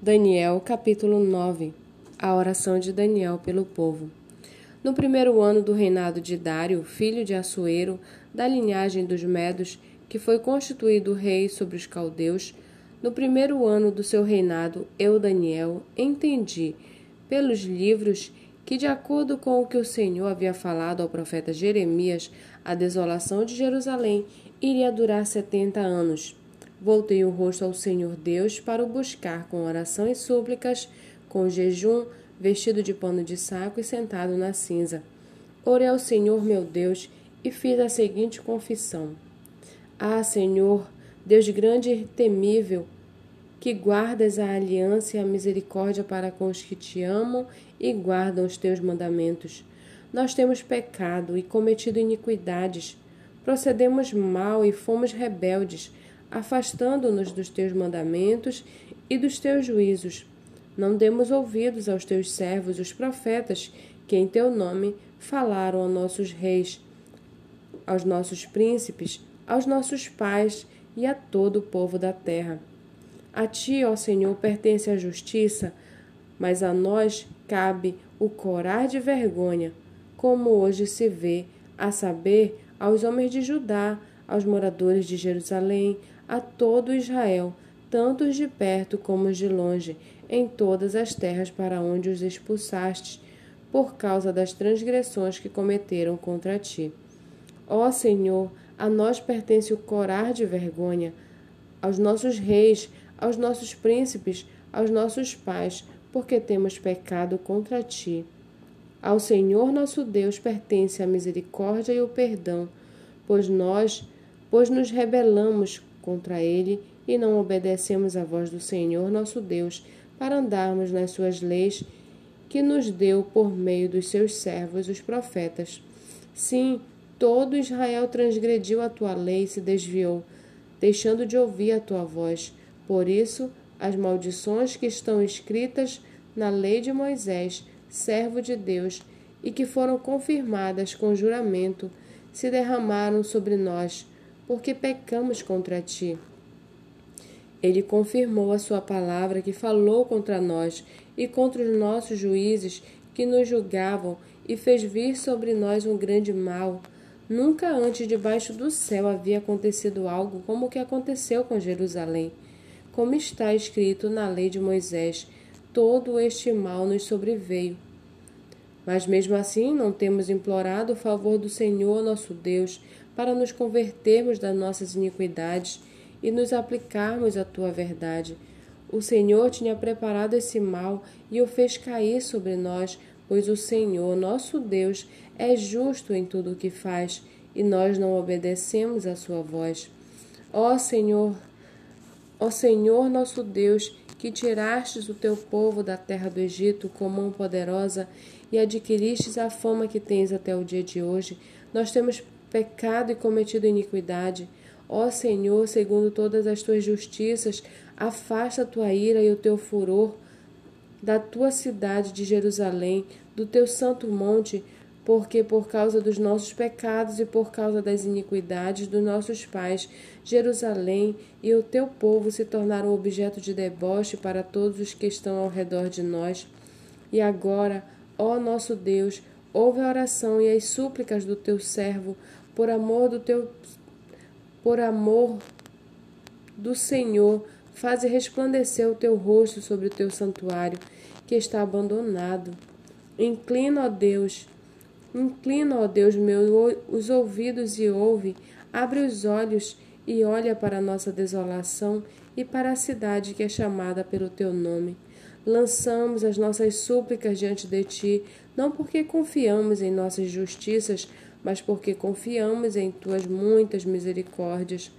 Daniel, capítulo 9 A oração de Daniel pelo povo. No primeiro ano do reinado de Dário, filho de Assuero, da linhagem dos Medos, que foi constituído rei sobre os caldeus, no primeiro ano do seu reinado, eu, Daniel, entendi, pelos livros, que, de acordo com o que o Senhor havia falado ao profeta Jeremias, a desolação de Jerusalém iria durar setenta anos Voltei o rosto ao Senhor Deus para o buscar com oração e súplicas, com jejum, vestido de pano de saco e sentado na cinza. Orei ao Senhor meu Deus e fiz a seguinte confissão: Ah, Senhor, Deus grande e temível, que guardas a aliança e a misericórdia para com os que te amam e guardam os teus mandamentos. Nós temos pecado e cometido iniquidades, procedemos mal e fomos rebeldes afastando-nos dos teus mandamentos e dos teus juízos. Não demos ouvidos aos teus servos, os profetas, que em teu nome falaram aos nossos reis, aos nossos príncipes, aos nossos pais e a todo o povo da terra. A ti, ó Senhor, pertence a justiça, mas a nós cabe o corar de vergonha, como hoje se vê, a saber, aos homens de Judá, aos moradores de Jerusalém, a todo Israel, tanto os de perto como os de longe, em todas as terras para onde os expulsaste, por causa das transgressões que cometeram contra ti. Ó Senhor, a nós pertence o corar de vergonha, aos nossos reis, aos nossos príncipes, aos nossos pais, porque temos pecado contra ti. Ao Senhor nosso Deus pertence a misericórdia e o perdão, pois nós, pois nos rebelamos contra ele e não obedecemos à voz do Senhor nosso Deus para andarmos nas suas leis que nos deu por meio dos seus servos, os profetas. Sim, todo Israel transgrediu a tua lei e se desviou, deixando de ouvir a tua voz. Por isso, as maldições que estão escritas na lei de Moisés, servo de Deus, e que foram confirmadas com juramento, se derramaram sobre nós porque pecamos contra ti. Ele confirmou a sua palavra que falou contra nós e contra os nossos juízes que nos julgavam e fez vir sobre nós um grande mal. Nunca antes debaixo do céu havia acontecido algo como o que aconteceu com Jerusalém. Como está escrito na lei de Moisés, todo este mal nos sobreveio. Mas mesmo assim não temos implorado o favor do Senhor nosso Deus para nos convertermos das nossas iniquidades e nos aplicarmos à tua verdade. O Senhor tinha preparado esse mal e o fez cair sobre nós, pois o Senhor, nosso Deus, é justo em tudo o que faz, e nós não obedecemos à sua voz. Ó Senhor, ó Senhor nosso Deus, que tirastes o teu povo da terra do Egito com mão poderosa e adquiristes a fama que tens até o dia de hoje, nós temos pecado e cometido iniquidade. Ó Senhor, segundo todas as tuas justiças, afasta a tua ira e o teu furor da tua cidade de Jerusalém, do teu santo monte, porque por causa dos nossos pecados e por causa das iniquidades dos nossos pais, Jerusalém e o teu povo se tornaram objeto de deboche para todos os que estão ao redor de nós. E agora, ó nosso Deus, ouve a oração e as súplicas do teu servo, por amor do teu por amor do Senhor, faze resplandecer o teu rosto sobre o teu santuário, que está abandonado. Inclina, ó Deus, inclina, ó Deus meu, os ouvidos e ouve, abre os olhos e olha para a nossa desolação e para a cidade que é chamada pelo teu nome. Lançamos as nossas súplicas diante de ti, não porque confiamos em nossas justiças, mas porque confiamos em tuas muitas misericórdias.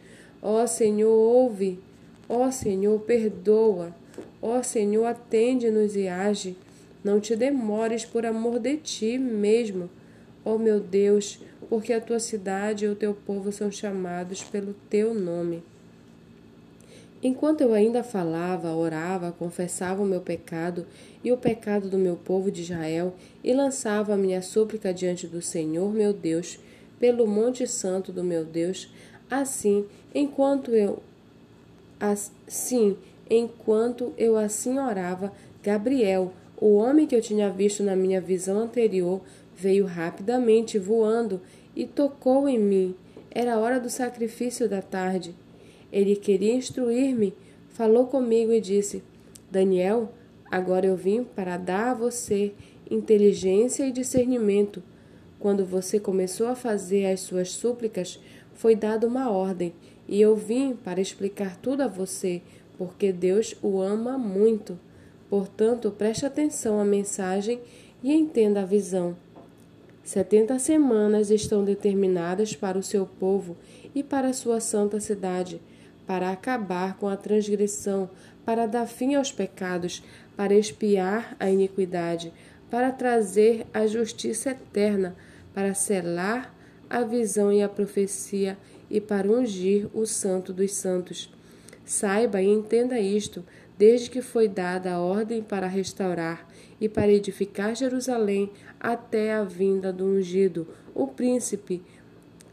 Ó Senhor, ouve. Ó Senhor, perdoa. Ó Senhor, atende-nos e age. Não te demores por amor de ti mesmo. Ó meu Deus, porque a tua cidade e o teu povo são chamados pelo teu nome. Enquanto eu ainda falava, orava, confessava o meu pecado e o pecado do meu povo de Israel e lançava a minha súplica diante do Senhor meu Deus, pelo monte santo do meu Deus, assim, enquanto eu assim, Enquanto eu assim orava, Gabriel, o homem que eu tinha visto na minha visão anterior, veio rapidamente voando e tocou em mim. Era hora do sacrifício da tarde. Ele queria instruir-me, falou comigo e disse: Daniel, agora eu vim para dar a você inteligência e discernimento. Quando você começou a fazer as suas súplicas, foi dada uma ordem, e eu vim para explicar tudo a você, porque Deus o ama muito. Portanto, preste atenção à mensagem e entenda a visão. Setenta semanas estão determinadas para o seu povo e para a sua santa cidade, para acabar com a transgressão, para dar fim aos pecados, para expiar a iniquidade, para trazer a justiça eterna, para selar a visão e a profecia e para ungir o santo dos santos. Saiba e entenda isto, desde que foi dada a ordem para restaurar e para edificar Jerusalém até a vinda do ungido, o príncipe.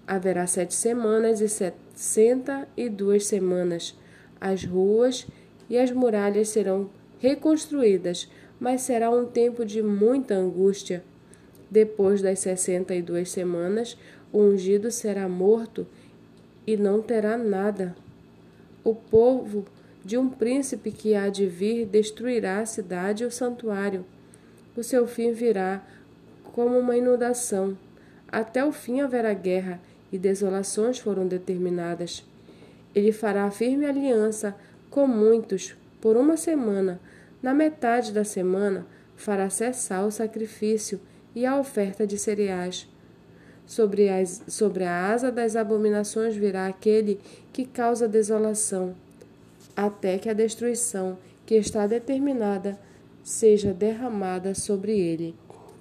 Haverá sete semanas e sessenta e duas semanas. As ruas e as muralhas serão reconstruídas, mas será um tempo de muita angústia. Depois das sessenta e duas semanas, o ungido será morto e não terá nada. O povo de um príncipe que há de vir destruirá a cidade e o santuário. O seu fim virá como uma inundação. Até o fim haverá guerra e desolações foram determinadas. Ele fará firme aliança com muitos por uma semana. Na metade da semana, fará cessar o sacrifício e a oferta de cereais. Sobre, as, sobre a asa das abominações virá aquele que causa desolação, até que a destruição que está determinada seja derramada sobre ele.